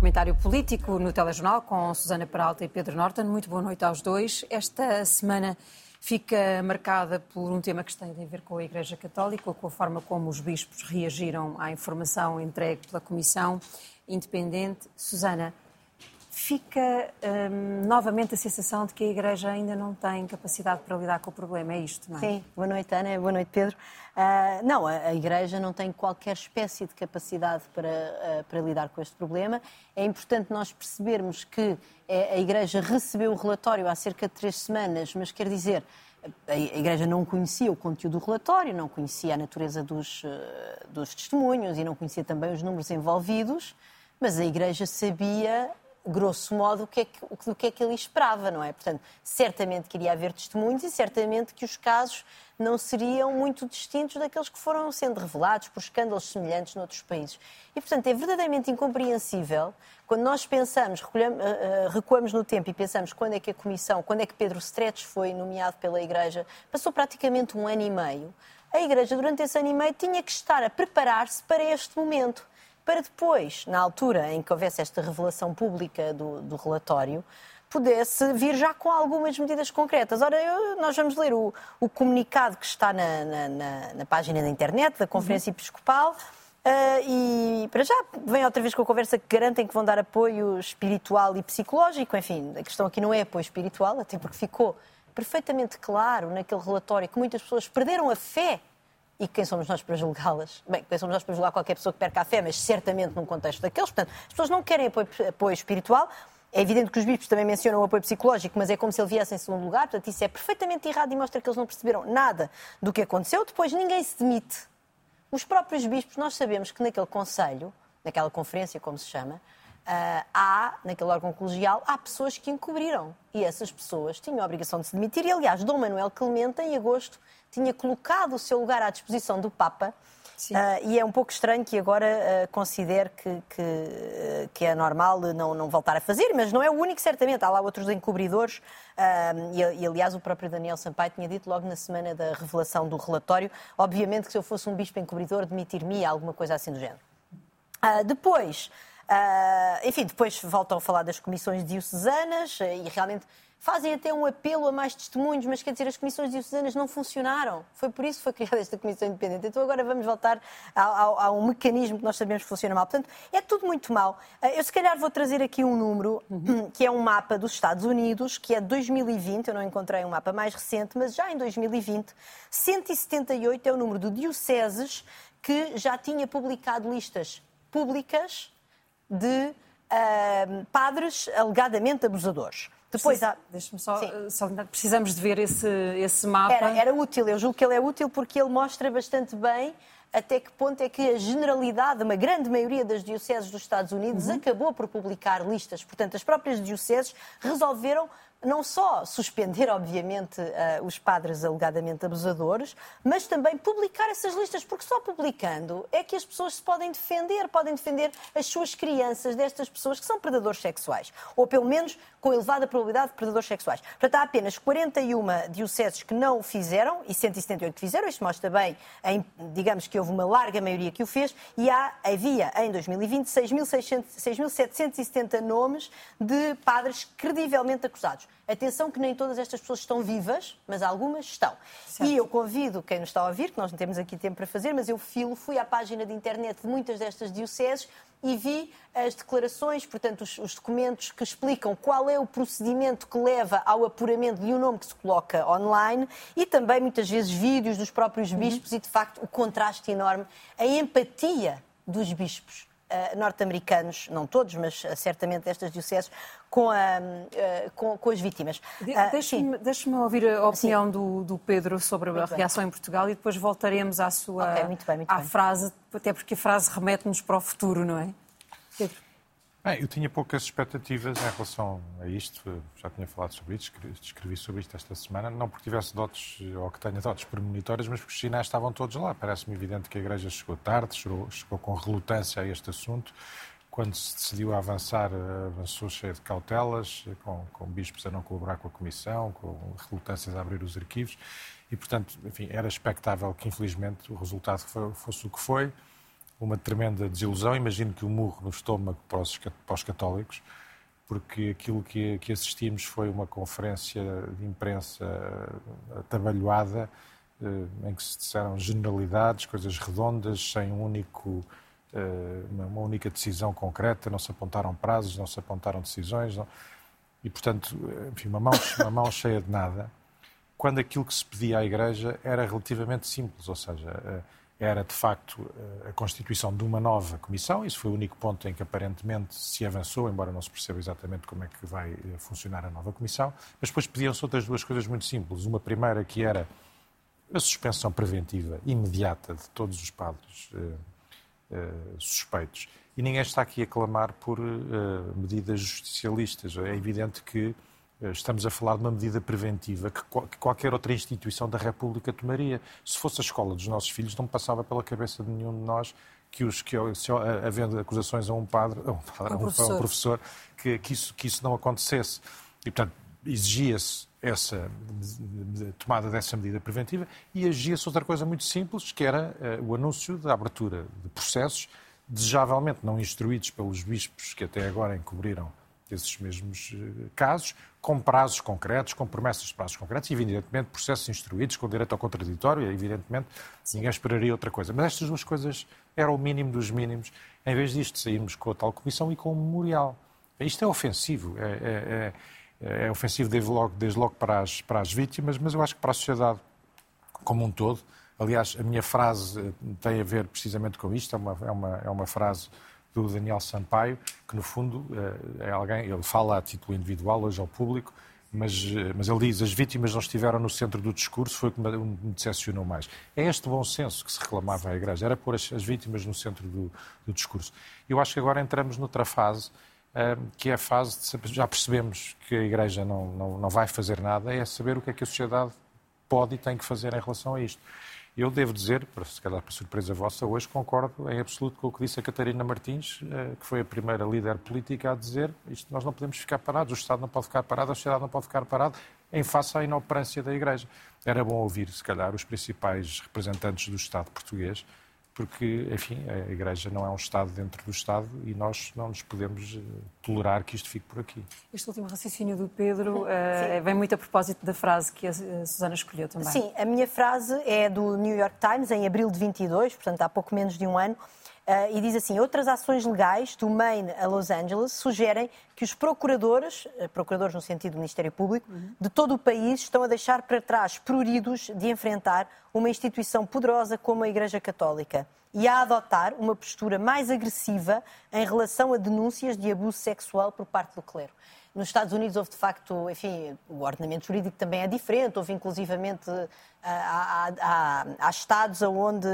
comentário político no Telejornal com Susana Peralta e Pedro Norton. Muito boa noite aos dois. Esta semana fica marcada por um tema que tem a ver com a Igreja Católica, com a forma como os bispos reagiram à informação entregue pela Comissão Independente. Susana, fica hum, novamente a sensação de que a Igreja ainda não tem capacidade para lidar com o problema. É isto, não é? Sim. Boa noite, Ana. Boa noite, Pedro. Uh, não, a, a, Igreja não tem qualquer espécie de capacidade para, uh, para lidar com este problema. É importante nós percebermos que a Igreja recebeu o relatório há cerca de três semanas, mas quer dizer, a Igreja não conhecia o conteúdo do relatório, não conhecia a natureza dos, uh, dos testemunhos e não conhecia também os números envolvidos, mas a Igreja sabia grosso modo, o que, é que, que é que ele esperava, não é? Portanto, certamente que iria haver testemunhos e certamente que os casos não seriam muito distintos daqueles que foram sendo revelados por escândalos semelhantes noutros países. E, portanto, é verdadeiramente incompreensível quando nós pensamos, eh, eh, recuamos no tempo e pensamos quando é que a Comissão, quando é que Pedro Stretes foi nomeado pela Igreja, passou praticamente um ano e meio. A Igreja, durante esse ano e meio, tinha que estar a preparar-se para este momento para depois, na altura em que houvesse esta revelação pública do, do relatório, pudesse vir já com algumas medidas concretas. Ora, eu, nós vamos ler o, o comunicado que está na, na, na, na, página da internet da Conferência uhum. Episcopal. Uh, e para já vem outra vez com a conversa que garantem que vão dar apoio espiritual e psicológico. Enfim, a questão aqui não é apoio espiritual, até porque ficou perfeitamente claro naquele relatório que muitas pessoas perderam a fé e quem somos nós para julgá-las? Bem, quem somos nós para julgar qualquer pessoa que perca a fé, mas certamente num contexto daqueles. Portanto, as pessoas não querem apoio, apoio espiritual. É evidente que os bispos também mencionam o apoio psicológico, mas é como se ele viesse em segundo lugar. Portanto, isso é perfeitamente errado e mostra que eles não perceberam nada do que aconteceu. Depois, ninguém se demite. Os próprios bispos, nós sabemos que naquele conselho, naquela conferência, como se chama, Uh, há, naquele órgão colegial, há pessoas que encobriram. E essas pessoas tinham a obrigação de se demitir. E, aliás, Dom Manuel Clemente, em agosto, tinha colocado o seu lugar à disposição do Papa. Uh, e é um pouco estranho que agora uh, considere que, que, que, é normal não, não voltar a fazer, mas não é o único, certamente. Há lá outros encobridores. E, e, aliás, o próprio Daniel Sampaio tinha dito logo na semana da revelação do relatório: obviamente que se eu fosse um bispo encobridor, demitir-me alguma coisa assim do género. depois. enfim, depois voltam a falar das comissões diocesanas e realmente fazem até um apelo a mais testemunhos, mas quer dizer, as comissões diocesanas não funcionaram. Foi por isso que foi criada esta comissão independente. Então agora vamos voltar a, um mecanismo que nós sabemos que funciona mal. Portanto, é tudo muito mal. Eh, eu se calhar vou trazer aqui um número, uhum. que é um mapa dos Estados Unidos, que é de 2020, eu não encontrei um mapa mais recente, mas já em 2020, 178 é o número de dioceses que já tinha publicado listas públicas de uh, padres alegadamente abusadores. Depois há... Deixa-me só uh, salientar, precisamos de ver esse, esse mapa. Era, era útil, eu julgo que ele é útil porque ele mostra bastante bem até que ponto é que a generalidade, uma grande maioria das dioceses dos Estados Unidos uhum. acabou por publicar listas. Portanto, as próprias dioceses resolveram não só suspender, obviamente, uh, os padres alegadamente abusadores, mas também publicar essas listas, porque só publicando é que as pessoas se podem defender, podem defender as suas crianças destas pessoas que são predadores sexuais, ou pelo menos com elevada probabilidade de predadores sexuais. Portanto, há apenas 41 dioceses que não o fizeram e 178 que fizeram. Isto mostra bem, em, digamos que houve uma larga maioria que o fez, e há, havia em 2020 6.770 nomes de padres credivelmente acusados. Atenção que nem todas estas pessoas estão vivas, mas algumas estão. Certo. E eu convido quem nos está a ouvir, que nós não temos aqui tempo para fazer, mas eu filo, fui à página de internet de muitas destas dioceses e vi as declarações, portanto, os, os, documentos que explicam qual é o procedimento que leva ao apuramento de um nome que se coloca online e também, muitas vezes, vídeos dos próprios uhum. bispos uhum. e, de facto, o contraste enorme, a empatia dos bispos. Uh, norte-americanos, não todos, mas uh, certamente estas dioceses, com, a, uh, com, com, as vítimas. De, Deixe-me deixe ouvir a opinião do, do, Pedro sobre muito a reação bem. em Portugal e depois voltaremos à sua okay, muito bem, muito à bem. frase, até porque a frase remete-nos para o futuro, não é? Pedro. Bem, eu tinha poucas expectativas em relação a isto, já tinha falado sobre isto, escrevi sobre isto esta semana, não porque tivesse dotes, ou que tenha dotes premonitórias, mas porque os sinais estavam todos lá. Parece-me evidente que a Igreja chegou tarde, chegou, chegou com relutância a este assunto. Quando se decidiu avançar, avançou cheio de cautelas, com, com bispos a não colaborar com a Comissão, com relutâncias a abrir os arquivos, e, portanto, enfim, era expectável que, infelizmente, o resultado fosse o que foi uma tremenda desilusão. Imagino que o murro no estômago para os, para os católicos, porque aquilo que, que, assistimos foi uma conferência de imprensa atabalhoada, em que se disseram generalidades, coisas redondas, sem um único eh, uma única decisão concreta, não se apontaram prazos, não se apontaram decisões, não... e, portanto, enfim, uma mão, uma mão cheia de nada, quando aquilo que se pedia à Igreja era relativamente simples, ou seja, eh, era de facto eh, a constituição de uma nova comissão, isso foi o único ponto em que aparentemente se avançou, embora não se perceba exatamente como é que vai funcionar a nova comissão, mas depois pediam-se outras duas coisas muito simples. Uma primeira que era a suspensão preventiva imediata de todos os padres eh, suspeitos. E ninguém está aqui a clamar por uh, medidas justicialistas. É evidente que uh, estamos a falar de uma medida preventiva que, que, qualquer outra instituição da República tomaria. Se fosse a escola dos nossos filhos, não passava pela cabeça de nenhum de nós que, os, que se, havendo acusações a um padre, a um, padre, um, professor, um professor que, que, isso, que isso não acontecesse. E, portanto, exigia-se essa tomada dessa medida preventiva e agia-se outra coisa muito simples, que era uh, o anúncio da abertura de processos, desejavelmente não instruídos pelos bispos que até agora encobriram esses mesmos uh, casos, com prazos concretos, com promessas de prazos concretos e, evidentemente, processos instruídos com direito ao contraditório, e, evidentemente, ninguém esperaria outra coisa. Mas estas duas coisas eram o mínimo dos mínimos. Em vez disto, saímos com a tal comissão e com o memorial. Isto é ofensivo. é, é, é é ofensivo desde logo, desde logo para, as, para as vítimas, mas eu acho que para a sociedade como um todo. Aliás, a minha frase eh, tem a ver precisamente com isto, é uma, é uma, é uma frase do Daniel Sampaio, que no fundo eh, é alguém, ele fala a título individual, hoje ao público, mas, eh, mas ele diz as vítimas não estiveram no centro do discurso, foi o que me decepcionou mais. É este bom senso que se reclamava à Igreja, era pôr as, as vítimas no centro do, do discurso. Eu acho que agora entramos noutra fase que é a fase de já percebemos que a Igreja não, não, não vai fazer nada, é saber o que é que a sociedade pode e tem que fazer em relação a isto. Eu devo dizer, se calhar para surpresa vossa, hoje concordo em absoluto com o que disse a Catarina Martins, eh, que foi a primeira líder política a dizer isto nós não podemos ficar parados, o Estado não pode ficar parado, a sociedade não pode ficar parada em face à inoperância da Igreja. Era bom ouvir, se calhar, os principais representantes do Estado português porque, enfim, a Igreja não é um Estado dentro do Estado e nós não nos podemos eh, tolerar que isto fique por aqui. Este último raciocínio do Pedro uh, vem muito a propósito da frase que a Susana escolheu também. Sim, a minha frase é do New York Times, em abril de 22, portanto há pouco menos de um ano, Uh, e diz assim: outras ações legais do Maine a Los Angeles sugerem que os procuradores, uh, procuradores no sentido do Ministério Público, de todo o país estão a deixar para trás pruridos de enfrentar uma instituição poderosa como a Igreja Católica e a adotar uma postura mais agressiva em relação a denúncias de abuso sexual por parte do clero. Nos Estados Unidos houve, de facto, enfim, o ordenamento jurídico também é diferente, houve inclusivamente Há, há, estados onde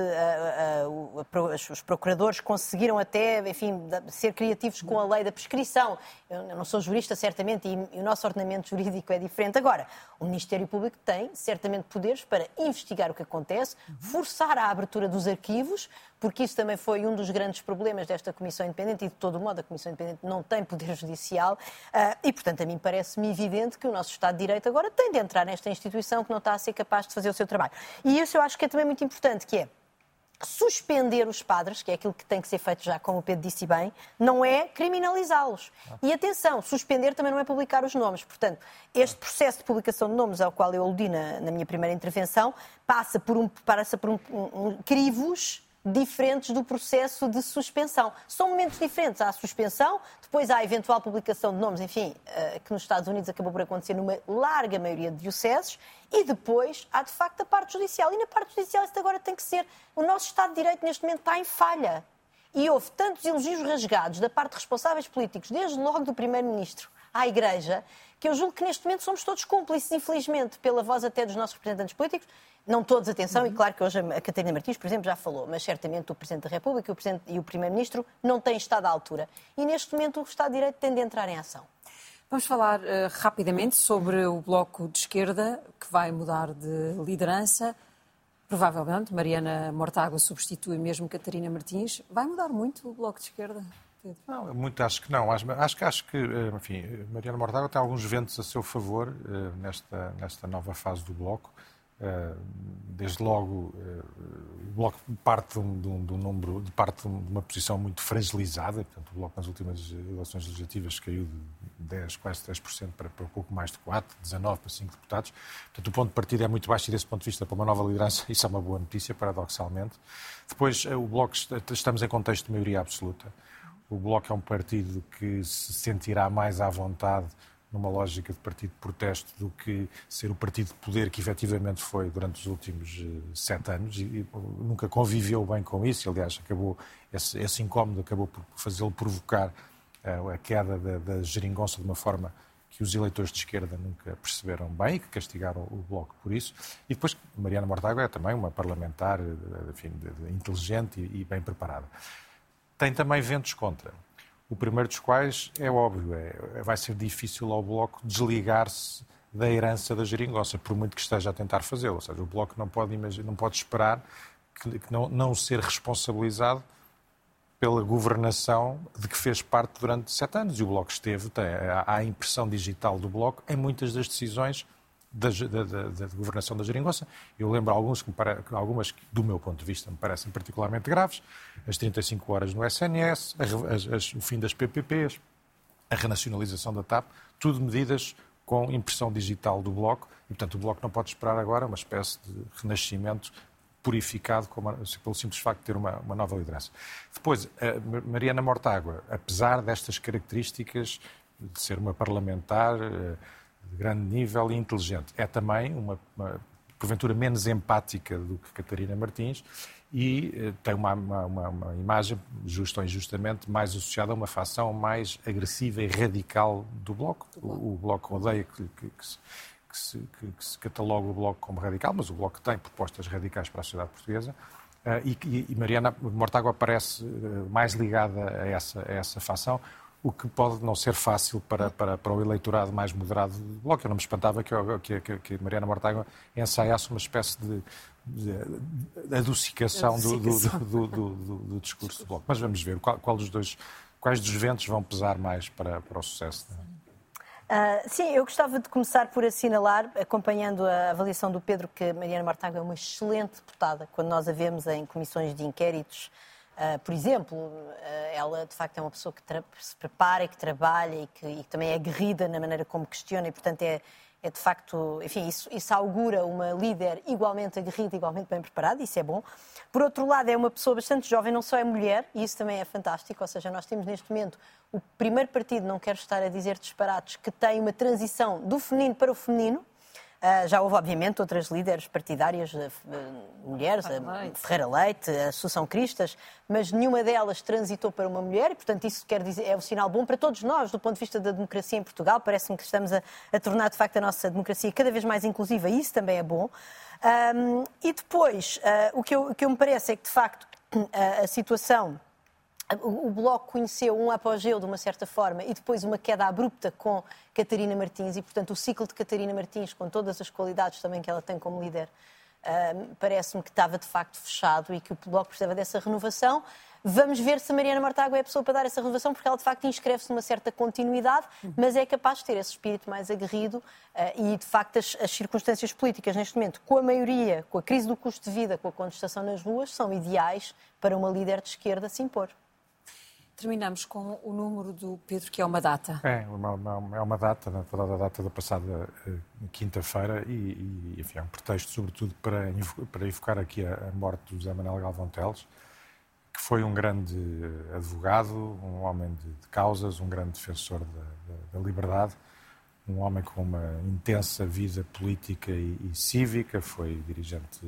os procuradores conseguiram até, enfim, ser criativos com a lei da prescrição. Eu não sou jurista, certamente, e o nosso ordenamento jurídico é diferente. Agora, o Ministério Público tem, certamente, poderes para investigar o que acontece, forçar a abertura dos arquivos, porque isso também foi um dos grandes problemas desta Comissão Independente e, de todo modo, a Comissão Independente não tem poder judicial. Ah, e, portanto, a mim parece-me evidente que o nosso Estado de Direito agora tem de entrar nesta instituição que não está a ser capaz de fazer o seu trabalho. E isso eu acho que é também muito importante, que é suspender os padres, que é aquilo que tem que ser feito já, como o Pedro disse bem, não é criminalizá-los. E atenção, suspender também não é publicar os nomes. Portanto, este processo de publicação de nomes ao qual eu aludi na, na minha primeira intervenção passa por um, passa por um, um, um crivos diferentes do processo de suspensão. São momentos diferentes. Há a suspensão, depois há a eventual publicação de nomes, enfim, eh, que nos Estados Unidos acabou por acontecer numa larga maioria de dioceses, e depois há de facto a parte judicial. E na parte judicial isto agora tem que ser. O nosso Estado de Direito neste momento está em falha. E houve tantos elogios rasgados da parte de responsáveis políticos, desde logo do Primeiro-Ministro à Igreja, que eu julgo que neste momento somos todos cúmplices, infelizmente, pela voz até dos nossos representantes políticos. Não todos, atenção, uhum. e claro que hoje a Catarina Martins, por exemplo, já falou, mas certamente o Presidente da República o Presidente e o Primeiro-Ministro não têm estado à altura. E neste momento o Estado de Direito tem de entrar em ação. Vamos falar uh, rapidamente sobre o Bloco de Esquerda, que vai mudar de liderança. Provavelmente Mariana Mortágua substitui mesmo Catarina Martins. Vai mudar muito o Bloco de Esquerda? Pedro? Não, muito acho que não. Acho, acho, acho que, eh, enfim, Mariana Mortágua tem alguns ventos a seu favor uh, nesta, nesta nova fase do Bloco. Desde logo, o Bloco parte de um, de um, de um número, de parte de uma posição muito fragilizada, portanto, o Bloco nas últimas eleições legislativas caiu de 10, quase 10% para, para pouco mais de 4, 19 para 5 deputados. Portanto, o ponto de partida é muito baixo e, desse ponto de vista, para uma nova liderança, isso é uma boa notícia, paradoxalmente. Depois, o Bloco, estamos em contexto de maioria absoluta. O Bloco é um partido que se sentirá mais à vontade numa lógica de partido de protesto do que ser o partido de poder que efetivamente foi durante os últimos eh, sete anos e, nunca conviveu bem com isso. Aliás, acabou esse, esse incómodo acabou por fazê-lo provocar uh, a queda da, da geringonça de uma forma que os eleitores de esquerda nunca perceberam bem e que castigaram o Bloco por isso. E depois, Mariana Mortágua é também uma parlamentar eh, enfim, inteligente e, e bem preparada. Tem também ventos contra. O primeiro dos quais é óbvio, é, vai ser difícil ao Bloco desligar-se da herança da geringonça, por muito que esteja a tentar fazê-lo. Ou seja, o Bloco não pode, não pode esperar que, que não, não ser responsabilizado pela governação de que fez parte durante sete anos. E o Bloco esteve, tem, há a impressão digital do Bloco em muitas das decisões da, da, da, governação da geringonça. Eu lembro alguns que algumas que, do meu ponto de vista, me parecem particularmente graves. As 35 horas no SNS, as, as, o fim das PPPs, a renacionalização da TAP, tudo medidas com impressão digital do Bloco. E, portanto, o Bloco não pode esperar agora uma espécie de renascimento purificado pelo simples facto de ter uma, uma nova liderança. Depois, Mariana Mortágua, apesar destas características de ser uma parlamentar eh, de grande nível e inteligente. É também uma, uma porventura menos empática do que Catarina Martins e eh, tem uma, uma, uma, imagem, justa ou injustamente, mais associada a uma facção mais agressiva e radical do Bloco. O, o Bloco odeia que, que, que, se, se, que, se catalogue o Bloco como radical, mas o Bloco tem propostas radicais para a sociedade portuguesa. Uh, e, e, Mariana Mortágua parece uh, mais ligada a essa, a essa facção, o que pode não ser fácil para, para, para o eleitorado mais moderado do Bloco. Eu não me espantava que, que, que Mariana Mortágua ensaiasse uma espécie de, de, de adocicação, do, do, do, do, discurso do Bloco. Mas vamos ver qual, qual dos dois, quais dos ventos vão pesar mais para, para o sucesso. Uh, sim, eu gostava de começar por assinalar, acompanhando a avaliação do Pedro, que Mariana Mortágua é uma excelente deputada. Quando nós a vemos em comissões de inquéritos, Uh, por exemplo, uh, ela de facto é uma pessoa que se prepara e que trabalha e que, e que, também é aguerrida na maneira como questiona e, portanto, é, é de facto, enfim, isso, isso augura uma líder igualmente aguerrida, igualmente bem preparada, isso é bom. Por outro lado, é uma pessoa bastante jovem, não só é mulher, e isso também é fantástico, ou seja, nós temos neste momento o primeiro partido, não quero estar a dizer disparates, que tem uma transição do feminino para o feminino, já houve, obviamente, outras líderes partidárias, uh, mulheres, a Ferreira Leite, a Cristas, mas nenhuma delas transitou para uma mulher e, portanto, isso quer dizer, é um sinal bom para todos nós, do ponto de vista da democracia em Portugal. Parece-me que estamos a, a, tornar, de facto, a nossa democracia cada vez mais inclusiva e isso também é bom. Um, e depois, uh, o, que eu, o que eu me parece é que, de facto, a situação o Bloco conheceu um apogeu de uma certa forma e depois uma queda abrupta com Catarina Martins e, portanto, o ciclo de Catarina Martins, com todas as qualidades também que ela tem como líder, parece-me que estava de facto fechado e que o Bloco precisava dessa renovação. Vamos ver se a Mariana Mortágua é a pessoa para dar essa renovação, porque ela de facto inscreve-se numa certa continuidade, mas é capaz de ter esse espírito mais aguerrido uh, e de facto as, as, circunstâncias políticas neste momento, com a maioria, com a crise do custo de vida, com a contestação nas ruas, são ideais para uma líder de esquerda se impor. Terminamos com o número do Pedro, que é uma data. É, uma, uma, é uma data, na verdade, a data da passada uh, quinta-feira, e, e, enfim, é um pretexto, sobretudo, para, para evocar aqui a, a morte do José Manuel Galvão Teles, que foi um grande advogado, um homem de, de causas, um grande defensor da, da, da, liberdade, um homem com uma intensa vida política e, e cívica, foi dirigente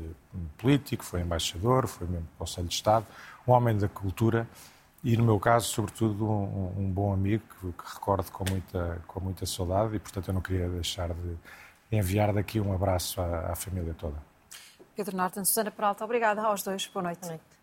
político, foi embaixador, foi membro do Conselho de Estado, um homem da cultura e no meu caso, sobretudo, um, um bom amigo que, que, recordo com muita, com muita saudade e, portanto, eu não queria deixar de enviar daqui um abraço à, à família toda. Pedro Norton, Susana Peralta, obrigada aos dois. Boa noite. Boa noite.